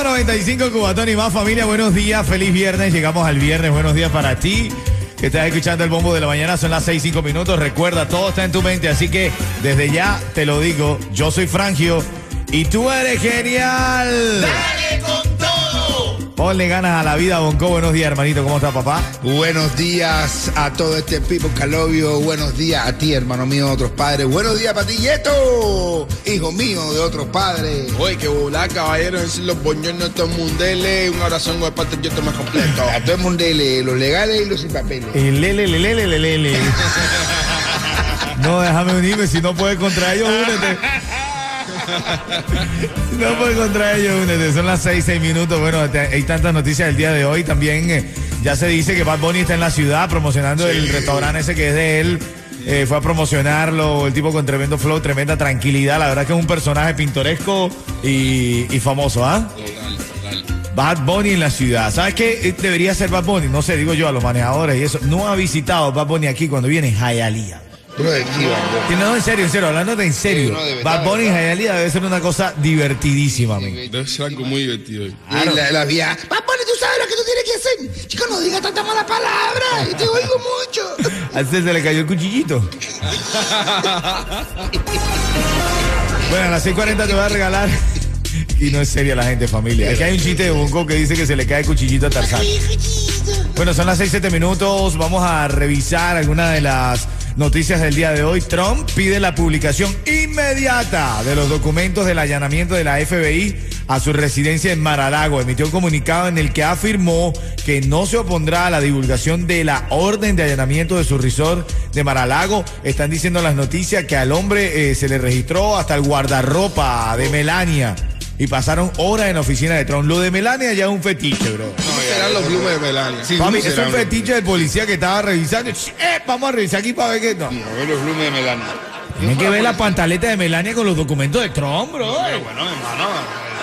Ritmo 95 Cubatón y más familia, buenos días, feliz viernes, llegamos al viernes, buenos días para ti que estás escuchando el bombo de la mañana, son las 6, 5 minutos, recuerda, todo está en tu mente, así que desde ya te lo digo, yo soy Frangio y tú eres genial. ¡Dale! Ponle ganas a la vida, Bonco, buenos días hermanito, ¿cómo está papá? Buenos días a todo este people calobio. Buenos días a ti, hermano mío de otros padres. Buenos días para ti, Yeto, hijo mío de otros padres. Oye, que volar, caballero, es los boñones todo el mundele. Un abrazo de parte yo más completo. A todo el mundo, le- los legales y los sin papeles. El lele, lele, lele, lele. No, déjame unirme, si no puedes contra ellos, únete. Si no puedes contra ellos, únete. Son las 6, 6 minutos. Bueno, hay tantas noticias el día de hoy. También eh, ya se dice que Bad Bunny está en la ciudad promocionando el restaurante ese que es de él. Eh, fue a promocionarlo, el tipo con tremendo flow, tremenda tranquilidad. La verdad que es un personaje pintoresco y, y famoso, ¿ah? Bad Bunny en la ciudad. ¿Sabes qué? Eh, Debería ser Bad Bunny. No sé, digo yo a los manejadores y eso. No ha visitado Bad Bunny aquí cuando viene Hialeah. Que No, en serio, en serio, hablando de en serio. Sí, no, de verdad, Bad Bunny. Hialeah debe ser una cosa divertidísima, men. Debe ser algo muy divertido. Y la, la vía. Papá, tú sabes lo que tú tienes que hacer. Chico, no digas tanta mala palabra. Te oigo mucho. A este se le cayó el cuchillito. bueno, a las 6.40 te voy a regalar. Y no es seria la gente, familia. Aquí hay un chiste de Bunko que dice que se le cae el cuchillito a Tarzán. Bueno, son las 6, 7 minutos. Vamos a revisar algunas de las noticias del día de hoy. Trump pide la publicación inmediata de los documentos del allanamiento de la FBI a su residencia en Mar-a-Lago. Emitió un comunicado en el que afirmó que no se opondrá a la divulgación de la orden de allanamiento de su resort de Mar-a-Lago. Están diciendo las noticias que al hombre eh, se le registró hasta el guardarropa de Melania. Y pasaron horas en la oficina de Trump. Lo de Melania ya es un fetiche, bro. ¿Cómo serán los blumes de Melania? Sí, Papi, ¿cómo es un fetiche del policía que estaba revisando. Eh, vamos a revisar aquí para ver qué. No. A ver los blumes de Melania. Tienen que ver la pantaleta de Melania con los documentos de Trump, bro. Pero bueno, hermano,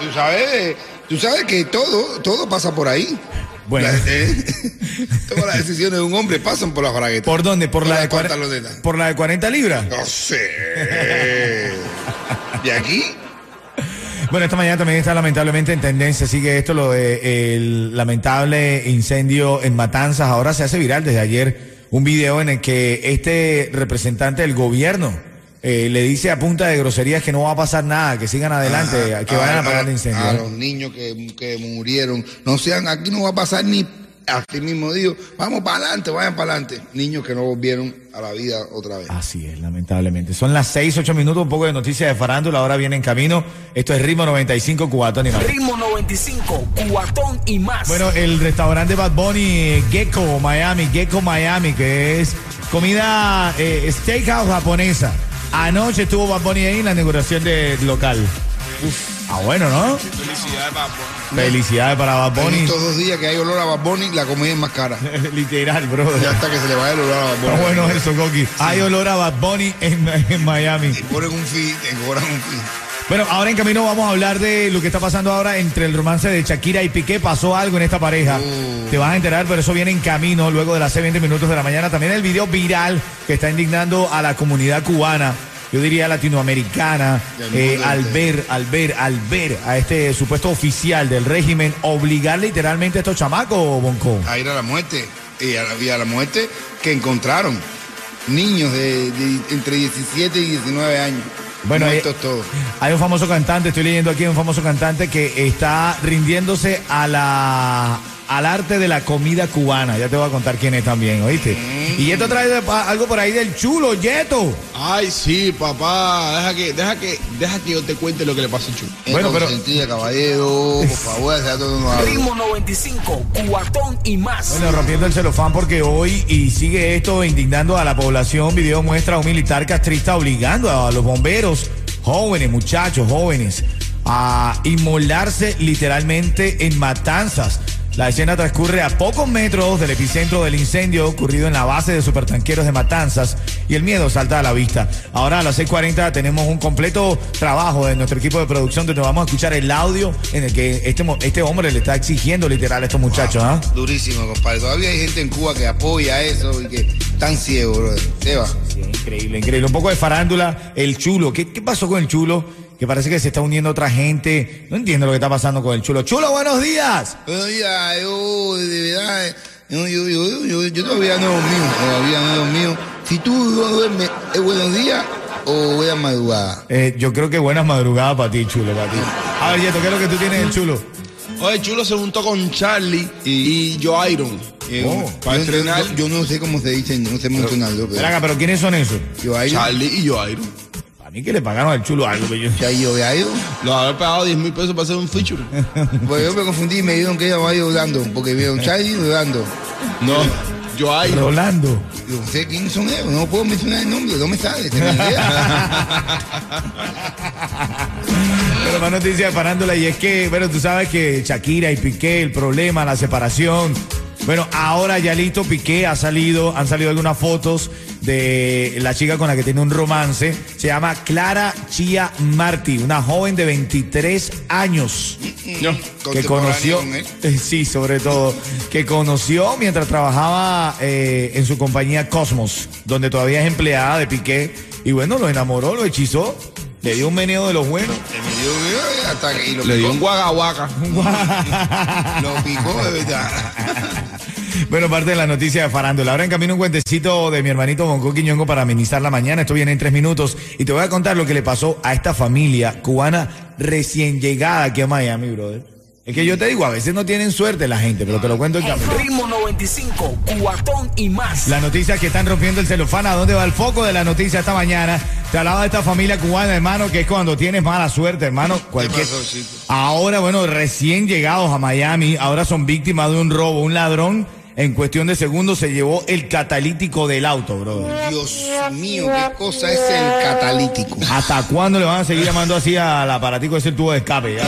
tú sabes, tú sabes que todo, todo pasa por ahí. Bueno. La- eh, todas las decisiones de un hombre pasan por la bragueta. ¿Por dónde? ¿Por, la de cuare- pantaloneta. ¿Por la de 40 libras? No sé. ¿De aquí? Bueno, esta mañana también está lamentablemente en tendencia, sigue esto, lo de el lamentable incendio en Matanzas. Ahora se hace viral desde ayer un video en el que este representante del gobierno eh, le dice a punta de groserías que no va a pasar nada, que sigan adelante, Ajá. que vayan a A- apagar el A incendio. los niños que, que murieron. No sean, aquí no va a pasar ni. Así mismo digo, vamos para adelante, vayan para adelante. Niños que no volvieron a la vida otra vez. Así es, lamentablemente. Son las 6, 8 minutos, un poco de noticias de farándula, ahora viene en camino. Esto es Ritmo 95, Cubatón y más. Ritmo 95, cuatón y más. Bueno, el restaurante Bad Bunny Gecko Miami, Gecko Miami, que es comida eh, steakhouse japonesa. Anoche estuvo Bad Bunny ahí en la inauguración del local. Ah, bueno, ¿no? Felicidades, papo. Felicidades para Bad En Bunny. estos dos días que hay olor a Bad Bunny, la comida es más cara. Literal, bro. Ya hasta que se le vaya el olor a Bad Bunny. Está bueno eso, Coqui. Hay olor a Bad Bunny en, en Miami. Ponen un fee, te cobran un fee. Bueno, ahora en camino vamos a hablar de lo que está pasando ahora entre el romance de Shakira y Piqué. Pasó algo en esta pareja. Te vas a enterar, pero eso viene en camino luego de las 6, 20 minutos de la mañana. También el video viral que está indignando a la comunidad cubana. Yo diría latinoamericana, eh, al ver, al ver, al ver a este supuesto oficial del régimen obligar literalmente a estos chamacos, Bonco. A ir a la muerte. Y a la, y a la muerte que encontraron. Niños de, de entre 17 y 19 años. Bueno, Muertos eh. Hay un famoso cantante, estoy leyendo aquí un famoso cantante que está rindiéndose a la al arte de la comida cubana. Ya te voy a contar quién es también, ¿oíste? Y Yeto trae de- algo por ahí del chulo, Yeto. Ay, sí, papá. Deja que, deja que, deja que yo te cuente lo que le pasó a Chu. Bueno, pero- Sentía, caballero, por favor. Ritmo 95, cuatón y más. Bueno, rompiendo el celofán porque hoy y sigue esto indignando a la población. Video muestra a un militar castrista obligando a los bomberos, jóvenes, muchachos, jóvenes, a inmolarse literalmente en matanzas. La escena transcurre a pocos metros del epicentro del incendio ocurrido en la base de supertanqueros de Matanzas y el miedo salta a la vista. Ahora a las 6.40 tenemos un completo trabajo de nuestro equipo de producción donde vamos a escuchar el audio en el que este, este hombre le está exigiendo literal a estos muchachos. ¿ah? Durísimo, compadre. Todavía hay gente en Cuba que apoya eso y que están ciegos, brother. Seba. Sí, increíble, increíble. Un poco de farándula, el chulo. ¿Qué, qué pasó con el chulo? Que parece que se está uniendo otra gente. No entiendo lo que está pasando con el chulo. Chulo, buenos días. Buenos días, yo de verdad, eh, yo, yo, yo, yo, yo todavía no dormido, todavía no dormido. Si tú no duermes, ¿es buenos días o buena madrugada? Eh, yo creo que buenas madrugadas para ti, chulo, para ti. A ver, Yeto, ¿qué es lo que tú tienes del chulo? Oye, Chulo se juntó con Charlie y, Joe Iron. eh, Oh. para yo, entrenar. yo- yo no sé cómo se dice, no sé mencionarlo, pero acá, pero ¿quiénes son esos? yo ahí, Charlie y Joe Iron. A mí que le pagaron al chulo algo, pero yo... ya yo había ido. Los haber pagado 10 mil pesos para hacer un feature. Pues yo me confundí y me dijeron que ella había ido dando, porque vieron Charlie dando. No, Joe Iron. Rolando. Yo no sé quiénes son ellos, no puedo mencionar el nombre, no me sale. Pero más noticia de farándula y es que, bueno, tú sabes que Shakira y Piqué, el problema, la separación. Bueno, ahora ya listo, Piqué ha salido, han salido algunas fotos de la chica con la que tiene un romance. Se llama Clara Chia Martí, una joven de 23 años No. que conoció, eh, sí, sobre todo, que conoció mientras trabajaba eh, en su compañía Cosmos, donde todavía es empleada de Piqué. Y bueno, lo enamoró, lo hechizó, le dio un meneo de los buenos. Me dio, eh, hasta que y lo Le dio picó, un guagaguaca. lo picó de verdad. Bueno, parte de la noticia de farándula. Ahora en camino un cuentecito de mi hermanito Bonco Quiñongo para amenizar la mañana. Esto viene en tres minutos. Y te voy a contar lo que le pasó a esta familia cubana recién llegada aquí a Miami, brother. Es que yo te digo, a veces no tienen suerte la gente, pero te lo cuento en camino. Ritmo 95, cuatón y más. Las noticias que están rompiendo el celofán, ¿a dónde va el foco de la noticia esta mañana? Te hablaba de esta familia cubana, hermano, que es cuando tienes mala suerte, hermano. Cualquier... Ahora, bueno, recién llegados a Miami, ahora son víctimas de un robo. Un ladrón, en cuestión de segundos, se llevó el catalítico del auto, brother. Dios mío, qué cosa es el catalítico. ¿Hasta cuándo le van a seguir llamando así al aparatico ese tubo de escape? ya?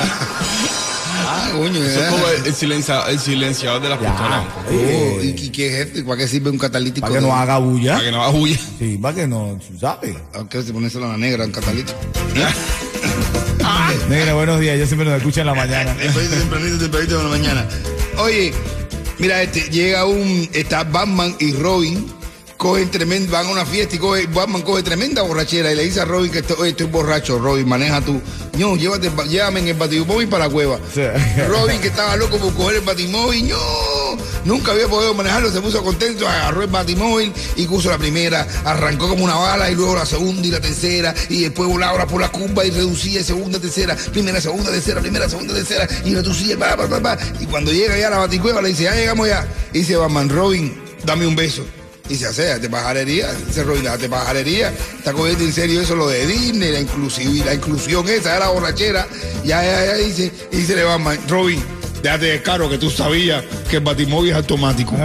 Ah, coño, Eso es como el, silencia- el silenciador de las pistolas. Oh, ¿Y, qué es esto? ¿Para qué sirve un catalítico? Para que no haga bulla. Para que no haga bulla. Sí, para que no, tú ¿sabes? Aunque se pone solo la negra, un catalítico. Negra, buenos días, yo siempre nos escucho en la mañana. Tempranito, tempranito, tempranito de la mañana. Oye, mira, este, llega un, está Batman y Robin, cogen tremendo, van a una fiesta y coge, Batman coge tremenda borrachera y le dice a Robin que estoy, borracho, Robin, maneja tú. No, llévate, llévame en el batimóvil para la cueva. Sí. Robin, que estaba loco por coger el batimóvil, no, nunca había podido manejarlo, se puso contento, agarró el batimóvil y puso la primera, arrancó como una bala y luego la segunda y la tercera. Y después volaba por la curva y reducía segunda, tercera, primera, segunda, tercera, primera, segunda, tercera. Y reducía, pa, pa, pa, pa. y cuando llega ya a la baticueva le dice, ya llegamos ya, y dice Batman, Robin, dame un beso. Y se hace, te pajarería, dice Robin, te pajarería, está cogiendo en serio eso lo de Disney, la la inclusión esa de la borrachera, ya, ya, ya, dice, y dice le Batman, Robin, déjate de caro que tú sabías que el batimóvil es automático.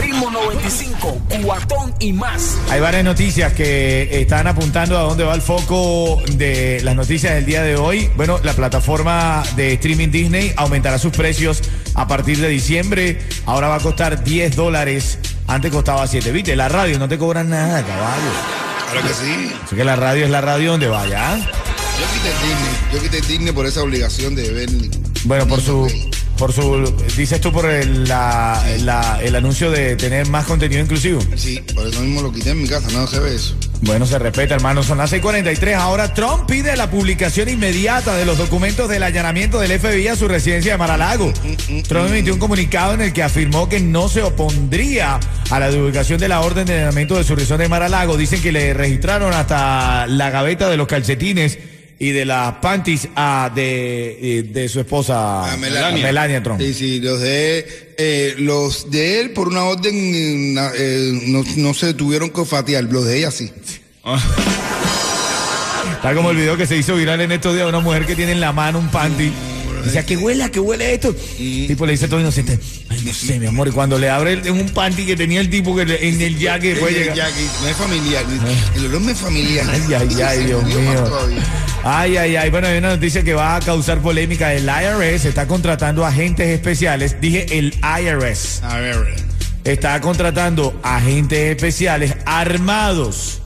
Ritmo 95, cuatón y más. Hay varias noticias que están apuntando a dónde va el foco de las noticias del día de hoy. Bueno, la plataforma de streaming Disney aumentará sus precios a partir de diciembre. Ahora va a costar 10 dólares. Antes costaba 7. ¿Viste? La radio no te cobran nada, caballo. Claro que sí. Así que la radio es la radio donde vaya. Yo quité Disney, yo quité Disney por esa obligación de ver. Bueno, por su, por su, dices tú por el, la- la- el anuncio de tener más contenido inclusivo. Sí, por eso mismo lo quité en mi casa, no se ve eso. Bueno, se respeta, hermano. Son las 6:43. Ahora Trump pide la publicación inmediata de los documentos del allanamiento del FBI a su residencia de Mar-a-Lago. Trump emitió un comunicado en el que afirmó que no se opondría a la divulgación de la orden de allanamiento de su resort de Mar-a-Lago. Dicen que le registraron hasta la gaveta de los calcetines y de las panties ah, de, de su esposa Ah, Melania. Melania Trump. Sí, sí, los de, eh, los de él por una orden eh, no, no se tuvieron que fatear, los de ella sí. Está como el video que se hizo viral en estos días de una mujer que tiene en la mano un panty Decía, que huele, que huele esto. El tipo le dice todo inocente, ay, no sé, mi amor. Y cuando le abre el- en un panty que tenía el tipo que le- en el jacket, llega. ya, que no es familiar. El olor no es familiar. Ay, ay, ay, Dios mío. Ay, ay, ay. Bueno, hay una noticia que va a causar polémica. El IRS está contratando agentes especiales. Dije el IRS. Ver. Está contratando agentes especiales armados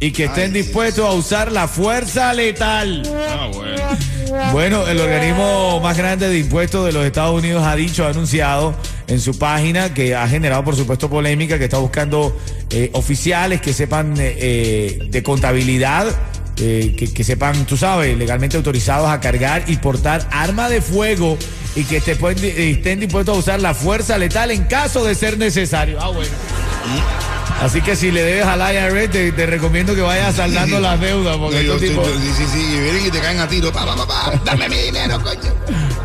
y que estén Ay, dispuestos a usar la fuerza letal. Ah, bueno. Bueno, el organismo más grande de impuestos de los Estados Unidos ha dicho, ha anunciado en su página que ha generado, por supuesto, polémica, que está buscando eh, oficiales que sepan eh, eh, de contabilidad, eh, que, que sepan, tú sabes, legalmente autorizados a cargar y portar arma de fuego y que pueden- estén dispuestos a usar la fuerza letal en caso de ser necesario. Ah, bueno. Así que si le debes al IRS, te, te recomiendo que vayas saldando las deudas, porque No, yo- estos tipos- yo- sí, sí, sí, y vienen y te caen a tiro. Pa, pa, pa, pa, dame mi dinero, coño.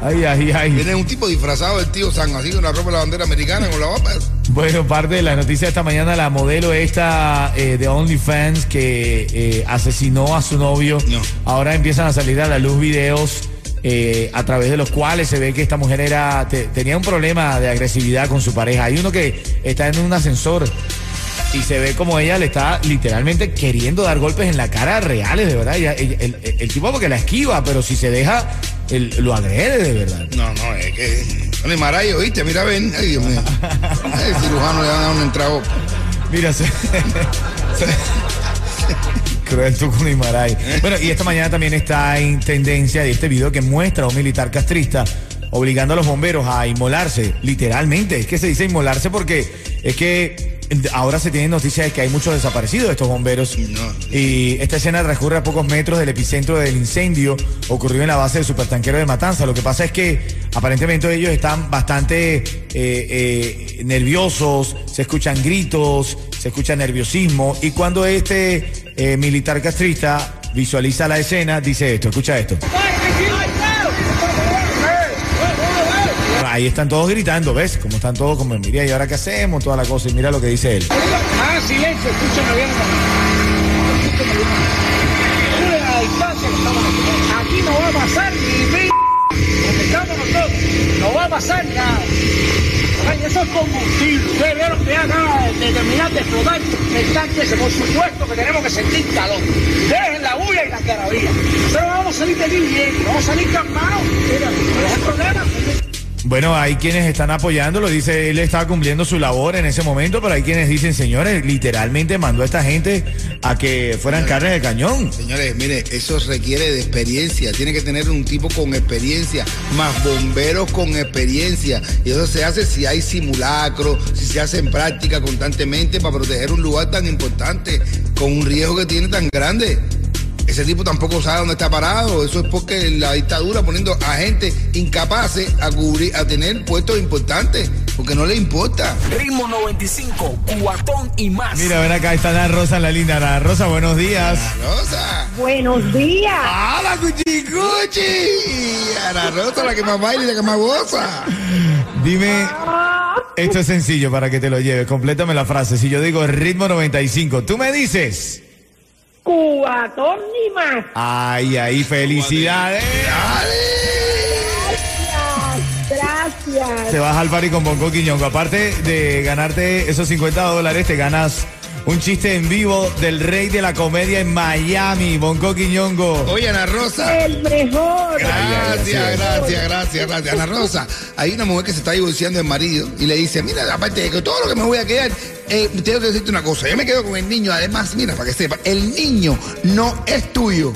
Ay, ay, ay. Viene un tipo disfrazado del tío San, así con la ropa de la bandera americana, con la guapa. Bueno, parte de la noticia esta mañana, la modelo esta eh, de OnlyFans que eh, asesinó a su novio. No. Ahora empiezan a salir a la luz videos eh, a través de los cuales se ve que esta mujer era te- tenía un problema de agresividad con su pareja. Hay uno que está en un ascensor y se ve como ella le está literalmente queriendo dar golpes en la cara reales, de verdad. Ella- ella- el, el- el tipo porque la esquiva, pero si se deja, lo agrede de verdad. No, no, es que. Bueno, y Marayo, ¿viste? Mira, ven. Ay, Dios mío. El cirujano le van a dar un entrado. Mira, se, Cruel tú con Imaray. Bueno, y esta mañana también está en tendencia este video que muestra a un militar castrista obligando a los bomberos a inmolarse, literalmente. Es que se dice inmolarse porque es que ahora se tienen noticias de que hay muchos desaparecidos de estos bomberos. No. Y esta escena transcurre a pocos metros del epicentro del incendio ocurrido en la base del supertanquero de Matanza. Lo que pasa es que aparentemente ellos están bastante eh, eh, nerviosos, se escuchan gritos, se escucha nerviosismo. Y cuando este eh, militar castrista visualiza la escena, dice esto, escucha esto. Ahí están todos gritando, ¿ves? Como están todos como, mira, ¿y ahora qué hacemos? Toda la cosa. Y mira lo que dice él. Ah, silencio, escúchame bien. Escúchame bien. La que estamos aquí. No va a pasar ni donde estamos nosotros. No va a pasar nada. Ay, eso es combustible. Ustedes vieron que acaba de terminar de explotar el tanque ese. Por supuesto que tenemos que sentir calor. Dejen la bulla y la carabía. Pero vamos a salir de aquí bien. Vamos a salir calmados. Mira, no es problema. Bueno, hay quienes están apoyándolo, dice, él estaba cumpliendo su labor en ese momento, pero hay quienes dicen, señores, literalmente mandó a esta gente a que fueran carnes de cañón. Señores, mire, eso requiere de experiencia. Tiene que tener un tipo con experiencia, más bomberos con experiencia. Y eso se hace si hay simulacro, si se hace en práctica constantemente para proteger un lugar tan importante, con un riesgo que tiene tan grande. Ese tipo tampoco sabe dónde está parado. Eso es porque la dictadura poniendo a gente incapaces a cubrir, a tener puestos importantes, porque no le importa. Ritmo 95, cuatón y más. Mira, ven acá, está Ana Rosa, la linda Ana Rosa, buenos días. Ana Rosa. Buenos días. ¡Ah, la cuchicuchi! Ana Rosa, la que más baila y la que más goza. Dime, esto es sencillo para que te lo lleves, complétame la frase. Si yo digo ritmo 95, tú me dices, Cubatón ni más. ay, ahí, felicidades. Gracias. Te vas al party con Bonco Quiñongo. Aparte de ganarte esos 50 dólares, te ganas un chiste en vivo del rey de la comedia en Miami, Bonco Quiñongo. Oye, Ana Rosa. El mejor. Gracias, gracias, gracias, gracias. Ana Rosa, hay una mujer que se está divorciando del marido y le dice, mira, aparte de que todo lo que me voy a quedar, eh, tengo que decirte una cosa, yo me quedo con el niño, además, mira, para que sepa, el niño no es tuyo.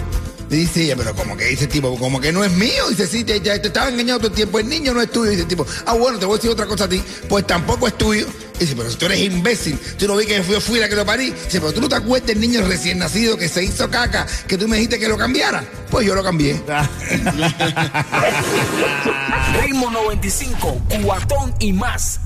Le dice ella, pero como que dice el tipo, como que no es mío. Dice, sí, te, ya te estaba engañando todo el tiempo, el niño no es tuyo. Dice el tipo, ah, bueno, te voy a decir otra cosa a ti, pues tampoco es tuyo. Dice, pero si tú eres imbécil, tú no vi que yo fui la que lo parí. Dice, pero tú no te acuerdas del niño recién nacido que se hizo caca, que tú me dijiste que lo cambiara. Pues yo lo cambié. Ritmo 95, cuatón y más.